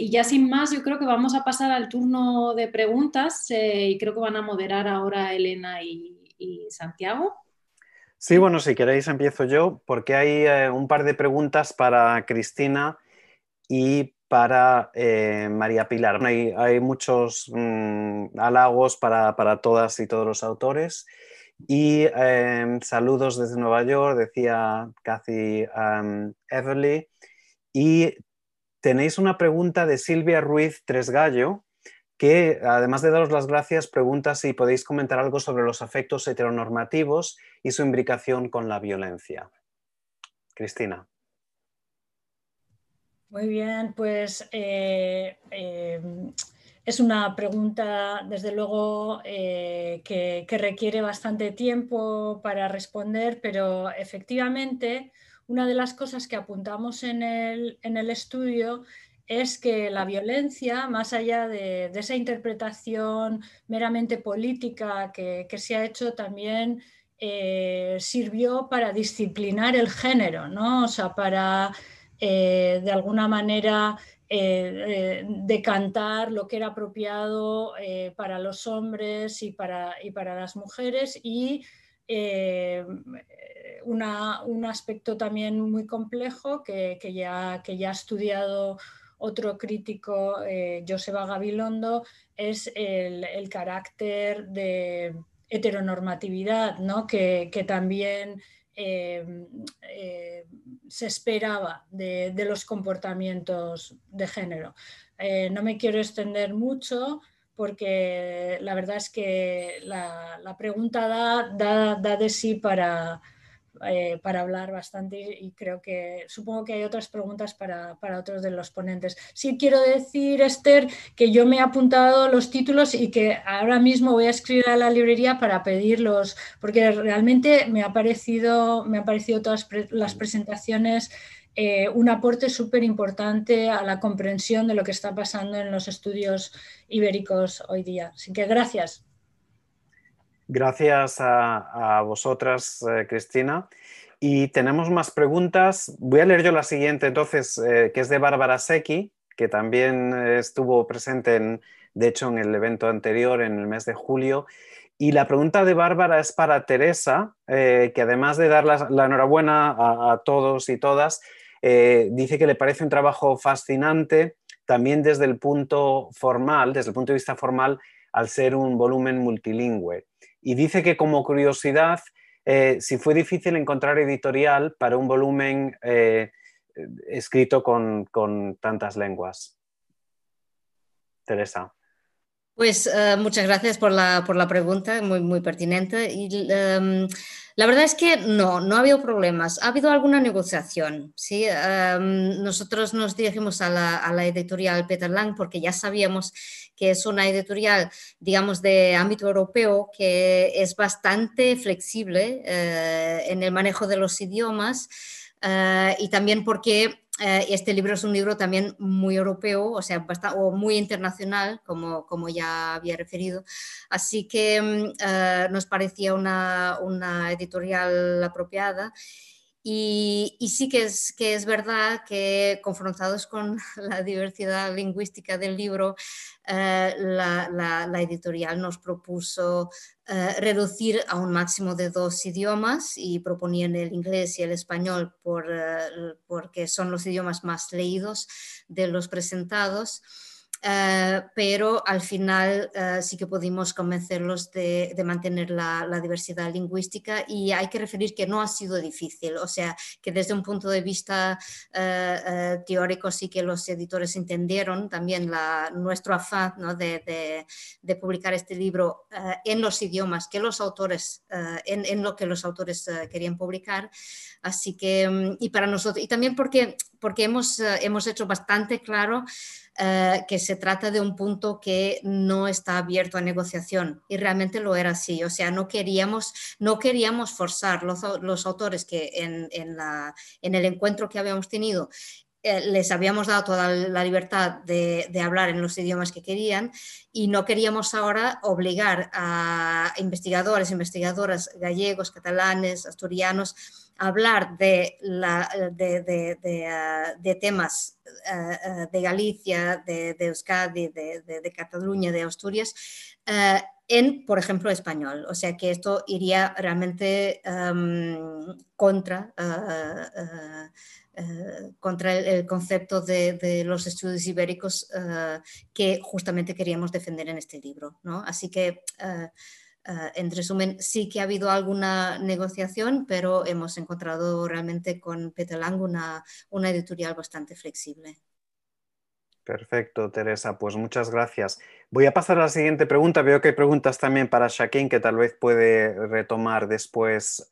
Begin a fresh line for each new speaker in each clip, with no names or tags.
Y ya sin más, yo creo que vamos a pasar al turno de preguntas eh, y creo que van a moderar ahora Elena y, Santiago.
Sí, bueno, si queréis empiezo yo, porque hay eh, un par de preguntas para Cristina y para eh, María Pilar. Hay, muchos mm, halagos para, todas y todos los autores. Y em, saludos desde Nueva York, decía Cathy Everly. Y tenéis una pregunta de Silvia Ruiz Tresgallo, que además de daros las gracias, pregunta si podéis comentar algo sobre los afectos heteronormativos y su imbricación con la violencia. Cristina.
Muy bien, pues eh, eh, es una pregunta, desde luego, eh, que, requiere bastante tiempo para responder, pero efectivamente, una de las cosas que apuntamos en el, estudio es que la violencia, más allá de, esa interpretación meramente política que, se ha hecho, también sirvió para disciplinar el género, ¿no? O sea, para eh, de alguna manera eh, eh, decantar lo que era apropiado para los hombres y para, y para las mujeres y un aspecto también muy complejo que, ya, que ya ha estudiado otro crítico, Joseba Gabilondo, es el, carácter de heteronormatividad, ¿no? que, que también Em, eh, se esperaba de, los comportamientos de género. Eh, no me quiero extender mucho porque la verdad es que la, pregunta da, da, de sí para, eh, para hablar bastante y creo que supongo que hay otras preguntas para, otros de los ponentes. Sí quiero decir, Esther, que yo me he apuntado los títulos y que ahora mismo voy a escribir a la librería para pedirlos, porque realmente me ha parecido, me han parecido todas las presentaciones eh, un aporte súper importante a la comprensión de lo que está pasando en los estudios ibéricos hoy día. Así que gracias.
Gracias a, vosotras, eh, Cristina. Y tenemos más preguntas. Voy a leer yo la siguiente, entonces, eh, que es de Bárbara Secchi, que también estuvo presente, en, de hecho, en el evento anterior, en el mes de julio. Y la pregunta de Bárbara es para Teresa, eh, que además de dar la, enhorabuena a, todos y todas, dice que le parece un trabajo fascinante, también desde el punto formal, desde el punto de vista formal, al ser un volumen multilingüe y dice que como curiosidad, eh, si fue difícil encontrar editorial para un volumen eh, escrito con, tantas lenguas. Teresa.
Pues eh, muchas gracias por la, pregunta, muy, muy pertinente. Y, em, la verdad es que no, no ha habido problemas. Ha habido alguna negociación. ¿sí? Em, nosotros nos dirigimos a la, editorial Peter Lang porque ya sabíamos que es una editorial, digamos, de ámbito europeo que es bastante flexible eh, en el manejo de los idiomas eh, y también porque eh, este libro es un libro también muy europeo, o sea, o muy internacional, como, como ya había referido. Así que mm, nos parecía una, una editorial apropiada. Y, sí que es, que es verdad que confrontados con la diversidad lingüística del libro, eh, la, editorial nos propuso eh, reducir a un máximo de dos idiomas y proponían el inglés y el español por, eh, porque son los idiomas más leídos de los presentados. Eh, pero al final eh, sí que pudimos convencerlos de, mantener la, diversidad lingüística y hay que referir que no ha sido difícil, o sea, que desde un punto de vista eh, teórico sí que los editores entendieron también nuestro afán de, publicar este libro en los idiomas que los autores, en, lo que los autores querían publicar. Así que, mm, y para nosotros, y también porque, porque hemos, hemos hecho bastante claro eh, que se trata de un punto que no está abierto a negociación y realmente lo era así. O sea, no queríamos, no queríamos forzar los, los autores que en, en, la, en el encuentro que habíamos tenido eh, les habíamos dado toda la libertad de, hablar en los idiomas que querían y no queríamos ahora obligar a investigadores, investigadoras gallegos, catalanes, asturianos a hablar de, de, temas eh, de Galicia, de, Euskadi, de, Cataluña, de Asturias, eh, en, por ejemplo, español. O sea que esto iría realmente em, contra eh, contra el, concepto de, los estudios ibéricos eh, que justamente queríamos defender en este libro. ¿no? Así que, eh, en resumen, sí que ha habido alguna negociación, pero hemos encontrado realmente con Peter Lang una, una editorial bastante flexible.
Perfecto, Teresa. Pues muchas gracias. Voy a pasar a la siguiente pregunta. Veo que hay preguntas también para Shaquín que tal vez puede retomar después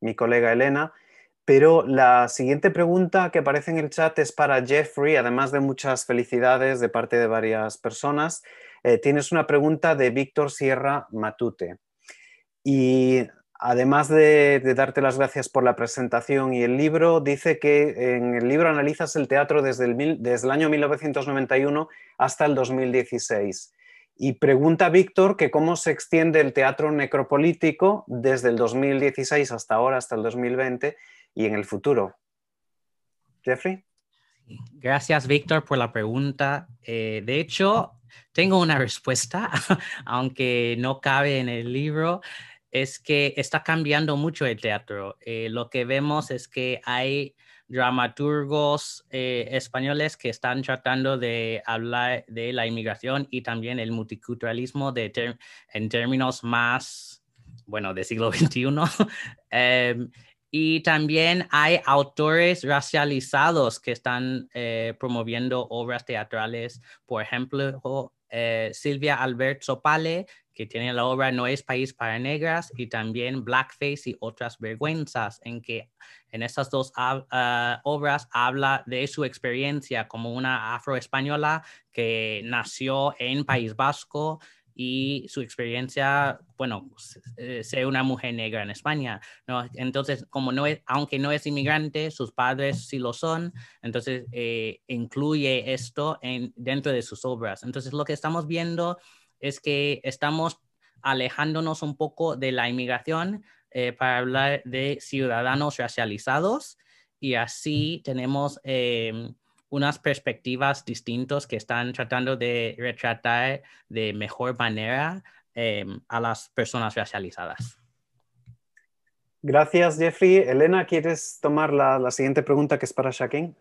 mi colega Elena. Pero la siguiente pregunta que aparece en el chat es para Jeffrey, además de muchas felicidades de parte de varias personas. Eh, tienes una pregunta de Víctor Sierra Matute. Y además de, darte las gracias por la presentación y el libro, dice que en el libro analizas el teatro desde el, desde el año 1991 hasta el 2016. Y pregunta Víctor que cómo se extiende el teatro necropolítico desde el 2016 hasta ahora, hasta el 2020, y en el futuro. Jeffrey.
Gracias, Víctor, por la pregunta. Eh, de hecho, tengo una respuesta, aunque no cabe en el libro. Es que está cambiando mucho el teatro. Eh, lo que vemos es que hay dramaturgos eh, españoles que están tratando de hablar de la inmigración y también el multiculturalismo de en términos más, bueno, del siglo XXI. Y también hay autores racializados que están eh, promoviendo obras teatrales. Por ejemplo, eh, Silvia Albert Sopale, que tiene la obra No es país para negras, y también Blackface y otras vergüenzas, en que en estas dos ah, obras habla de su experiencia como una afroespañola que nació en País Vasco y su experiencia, bueno, eh, ser una mujer negra en España, ¿no? Entonces, como no es, aunque no es inmigrante, sus padres sí lo son, entonces eh, incluye esto en, dentro de sus obras. Entonces, lo que estamos viendo es que estamos alejándonos un poco de la inmigración eh, para hablar de ciudadanos racializados y así tenemos em, unas perspectivas distintas que están tratando de retratar de mejor manera em, a las personas racializadas.
Gracias, Jeffrey. Elena, ¿quieres tomar la, siguiente pregunta que es para Shaquín?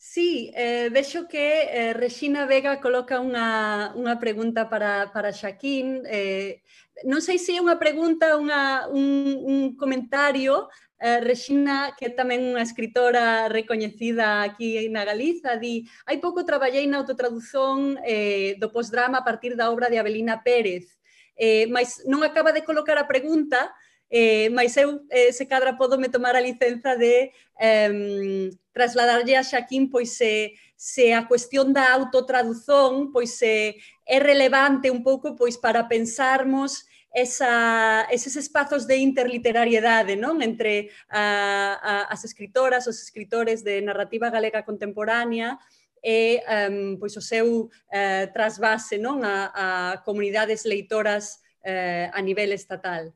Sí, eh, vexo que eh, Regina Vega coloca unha, unha pregunta para, para Xaquín. Eh, non sei se é unha pregunta, unha, un, un comentario. Eh, Regina, que é tamén unha escritora recoñecida aquí na Galiza, di hai pouco traballei na autotraducción eh, do postdrama a partir da obra de Abelina Pérez, eh, mas non acaba de colocar a pregunta, eh, mas eu eh, se cadra podo me tomar a licenza de eh, trasladarlle a Xaquín pois se, se a cuestión da autotraducción pois se é relevante un pouco pois para pensarmos esa, eses espazos de interliterariedade non entre a, a, as escritoras, os escritores de narrativa galega contemporánea e um, pois o seu uh, trasvase non a, a comunidades leitoras uh, a nivel estatal.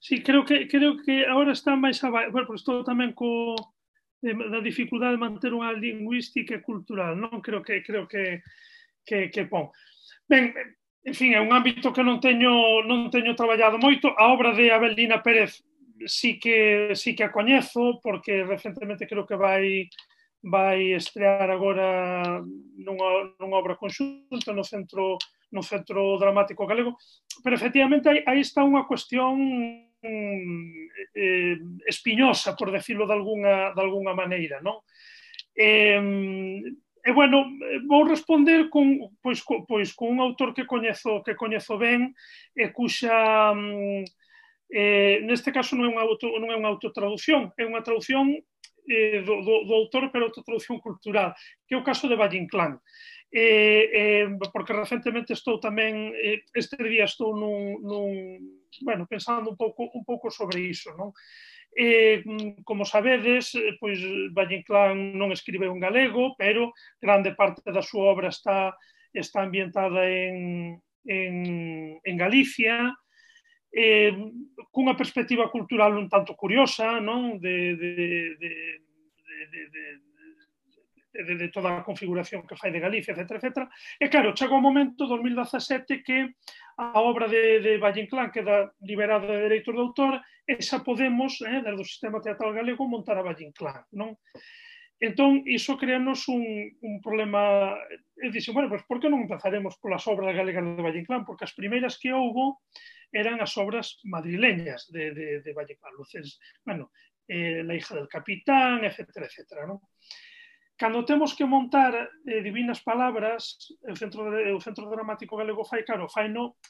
Sí, creo que creo que agora está máis abaixo, bueno, pois estou tamén co eh, da dificultade de manter unha lingüística e cultural, non? Creo que creo que que que pon. Ben, en fin, é un ámbito que non teño non teño traballado moito, a obra de Abelina Pérez sí que sí que a coñezo porque recentemente creo que vai vai estrear agora nunha, nunha obra conxunta no centro no Centro Dramático Galego, pero efectivamente aí, aí está unha cuestión mm, eh, espiñosa, por decirlo de alguna, de alguna maneira, non? Eh, e bueno, vou responder con pois co, pois con un autor que coñezo que coñezo ben e cuxa mm, eh neste caso non é unha auto non é unha autotraducción, é unha traducción eh, do, do, do autor, pero outra traducción cultural, que é o caso de Valle Inclán. Eh, eh, eh, porque recentemente estou tamén, eh, este día estou nun, nun, bueno, pensando un pouco, un pouco sobre iso, non? Eh, como sabedes, eh, pois Valle Inclán non escribe un galego, pero grande parte da súa obra está, está ambientada en, en, en Galicia, eh, cunha perspectiva cultural un tanto curiosa, non? De, de, de, de, de, de de toda a configuración que fai de Galicia, etc. etc. E claro, chegou o momento, 2017, que a obra de, de Valle Inclán queda liberada de dereitos de autor e xa podemos, eh, desde o sistema teatral galego, montar a Valle Inclán. Non? Entón, iso creanos un, un problema. E dixen, bueno, pois por que non empezaremos polas obras galegas de Valle Inclán? Porque as primeiras que houbo eran as obras madrileñas de, de, de Valle Inclán. Luces, bueno, eh, La hija del capitán, etc. etc non? Cando temos que montar eh, Divinas Palabras, o Centro, de, o Centro Dramático Galego fai, claro, fai no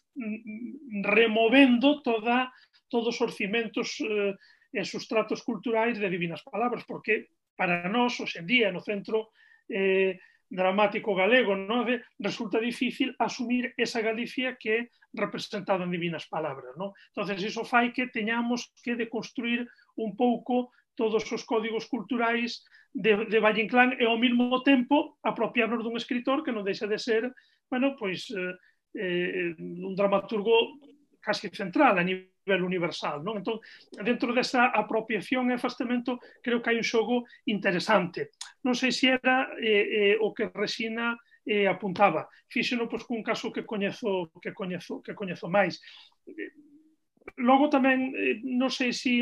removendo toda, todos os cimentos eh, e sustratos culturais de Divinas Palabras, porque para nós, hoxendía, no Centro eh, dramático galego, non? De, resulta difícil asumir esa Galicia que é representada en divinas palabras, non? Entonces iso fai que teñamos que deconstruir un pouco todos os códigos culturais de, de Valle Inclán e ao mesmo tempo apropiarnos dun escritor que non deixa de ser, bueno, pois eh, eh, un dramaturgo casi central a nivel universal, non? Entón, dentro desa apropiación e afastamento, creo que hai un xogo interesante. Non sei se era eh, eh, o que Resina eh, apuntaba. Fíxeno pois cun caso que coñezo que coñezo que coñezo máis. Logo tamén eh, non sei se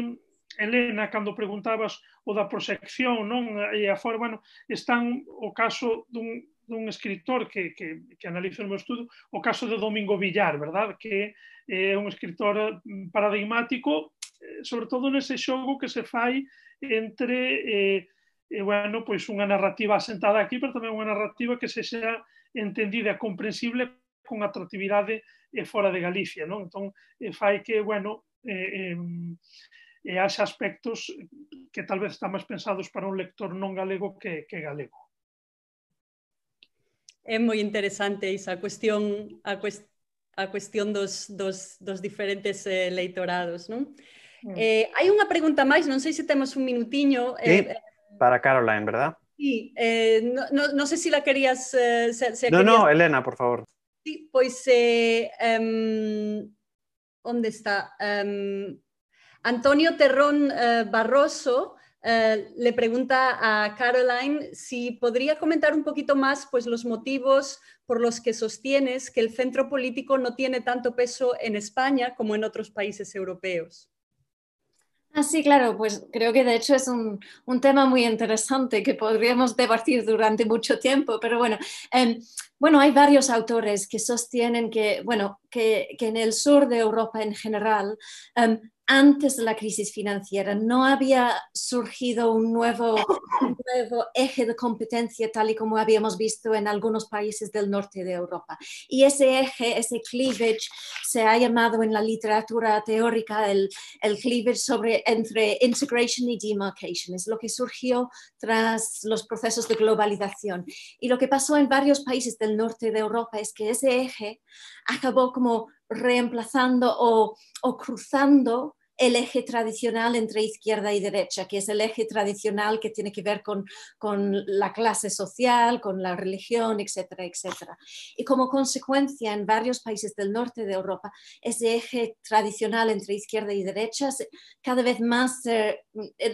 Elena, cando preguntabas o da proxección non e a forma, bueno, están o caso dun, dun escritor que, que, que analizo no meu estudo, o caso de Domingo Villar, verdad? que é un escritor paradigmático, eh, sobre todo nese xogo que se fai entre eh, e, bueno, pois unha narrativa asentada aquí, pero tamén unha narrativa que se xa entendida, comprensible, con atractividade eh, fora de Galicia, non? Entón, eh, fai que, bueno, eh, eh, e haxe aspectos que tal vez están máis pensados para un lector non galego que, que galego.
É moi interesante esa cuestión, a, cuest, a cuestión dos, dos, dos diferentes eh, leitorados, non? Mm. Eh, hai unha pregunta máis, non sei se temos un minutiño.
Sí, eh, para Caroline, verdad?
Sí, eh, no, no, no sé se si la querías... Eh, se, se
no,
querías...
no, Elena, por favor.
Sí, pois... Eh, um, onde está? Um, Antonio Terrón eh, Barroso eh, le pregunta a Caroline si podría comentar un poquito más pues, los motivos por los que sostienes que el centro político no tiene tanto peso en España como en otros países europeos.
Ah, sí, claro, pues creo que de hecho es un, tema muy interesante que podríamos debatir durante mucho tiempo, pero bueno, eh, bueno, hay varios autores que sostienen que, bueno, que, que en el sur de Europa en general um, antes de la crisis financiera no había surgido un nuevo, un nuevo, eje de competencia tal y como habíamos visto en algunos países del norte de Europa. Y ese eje, ese cleavage, se ha llamado en la literatura teórica el, el cleavage sobre, entre integration y demarcation. Es lo que surgió tras los procesos de globalización. Y lo que pasó en varios países del norte de Europa es que ese eje acabó como reemplazando o, cruzando el eje tradicional entre izquierda y derecha, que es el eje tradicional que tiene que ver con, con, la clase social, con la religión, etcétera, etcétera. Y como consecuencia, en varios países del norte de Europa, ese eje tradicional entre izquierda y derecha, cada vez más eh,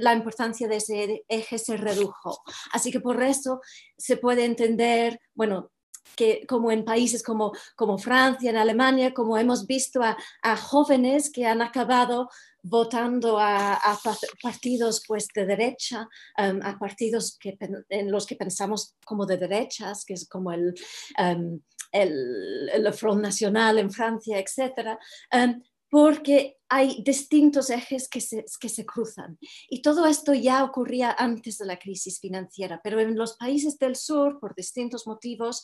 la importancia de ese eje se redujo. Así que por eso se puede entender, bueno, que como en países como, como Francia, en Alemania, como hemos visto a, a jóvenes que han acabado votando a, a partidos pues, de derecha, um, a partidos que, en los que pensamos como de derechas, que es como el, um, el, el, Front Nacional en Francia, etc. Um, porque hay distintos ejes que se, que se cruzan. Y todo esto ya ocurría antes de la crisis financiera, pero en los países del sur, por distintos motivos,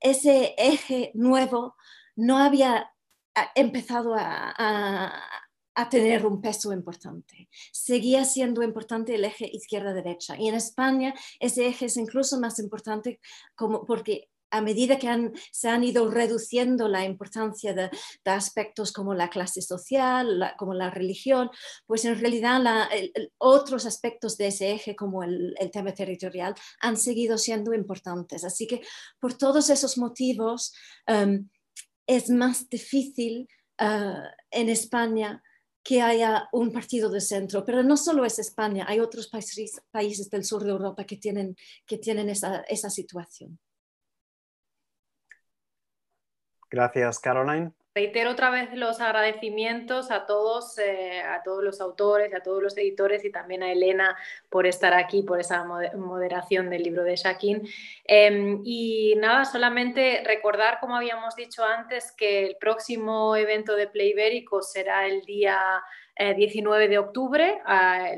ese eje nuevo no había ah, empezado a, a, tener un peso importante. Seguía siendo importante el eje izquierda-derecha. Y en España ese eje es incluso más importante como porque a medida que se han ido reduciendo la importancia de, aspectos como la clase social, como la religión, pues en realidad otros aspectos de ese eje, como el, tema territorial, han seguido siendo importantes. Así que por todos esos motivos em, es más difícil eh, en España que haya un partido de centro, pero no solo es España, hay otros países, del sur de Europa que tienen, esa situación.
Gracias, Caroline.
Reitero otra vez los agradecimientos a todos, eh, a todos los autores, a todos los editores y también a Elena por estar aquí, por esa moderación del libro de Shakin. Em, y nada, solamente recordar, como habíamos dicho antes, que el próximo evento de Playbérico será el día 19 eh, de octubre,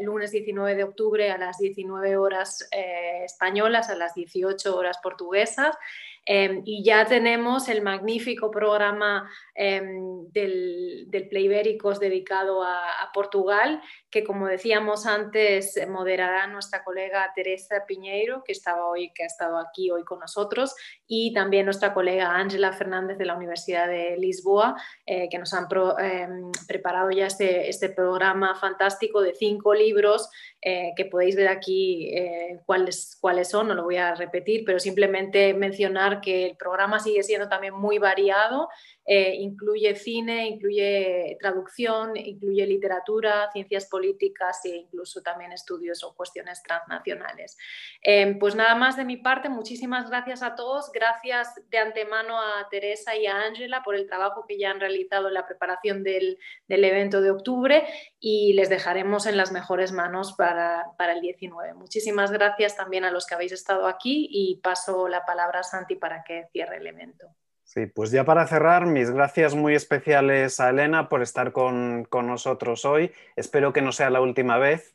lunes 19 de octubre a las 19 horas eh, españolas, a las 18 horas portuguesas. Em, y ya tenemos el magnífico programa em, del, del Playbéricos dedicado a, Portugal, que como decíamos antes, moderará nuestra colega Teresa Piñeiro, que estaba hoy, que ha estado aquí hoy con nosotros, y también nuestra colega Ángela Fernández de la Universidad de Lisboa, eh, que nos han em, preparado ya este, este programa fantástico de cinco libros eh, que podéis ver aquí eh, cuáles, cuáles son, no lo voy a repetir, pero simplemente mencionar que el programa sigue siendo también muy variado eh, incluye cine, incluye traducción, incluye literatura, ciencias políticas e incluso también estudios o cuestiones transnacionales. Eh, pues nada más de mi parte, muchísimas gracias a todos, gracias de antemano a Teresa y a Ángela por el trabajo que ya han realizado en la preparación del, evento de octubre y les dejaremos en las mejores manos para, para el 19. Muchísimas gracias también a los que habéis estado aquí y paso la palabra a Santi para que cierre el evento.
Sí, pues ya para cerrar, mis gracias muy especiales a Elena por estar con, nosotros hoy. Espero que no sea la última vez.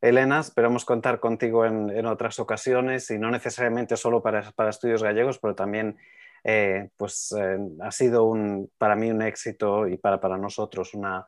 Elena, esperamos contar contigo en, otras ocasiones y no necesariamente solo para, estudios gallegos, pero también eh, pues, eh, ha sido un, para mí un éxito y para, para nosotros una,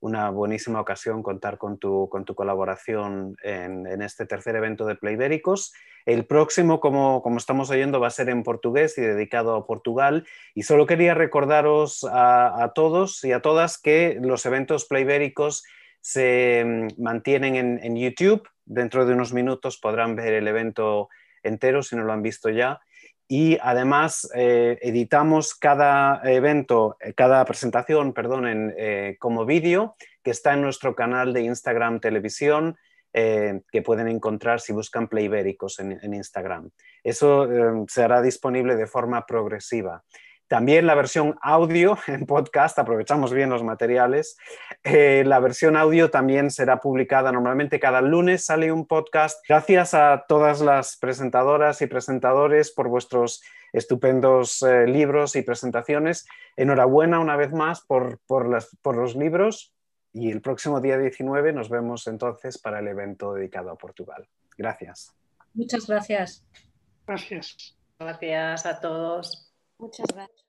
una buenísima ocasión contar con tu, con tu colaboración en, este tercer evento de Playbéricos. El próximo, como, como, estamos oyendo, va a ser en portugués y dedicado a Portugal. Y solo quería recordaros a, todos y a todas que los eventos Playbéricos se mm, mantienen en, en YouTube. Dentro de unos minutos podrán ver el evento entero si no lo han visto ya y además eh, editamos cada evento, eh, cada presentación, perdón, eh, como vídeo que está en nuestro canal de Instagram Televisión, que pueden encontrar si buscan Playbéricos en, en Instagram. Eso se hará disponible de forma progresiva. También la versión audio en podcast, aprovechamos bien los materiales. Eh, la versión audio también será publicada normalmente cada lunes, sale un podcast. Gracias a todas las presentadoras y presentadores por vuestros estupendos eh, libros y presentaciones. Enhorabuena una vez más por, por, las, por los libros y el próximo día 19 nos vemos entonces para el evento dedicado a Portugal. Gracias.
Muchas gracias.
Gracias.
Gracias a todos.
Muchas gracias.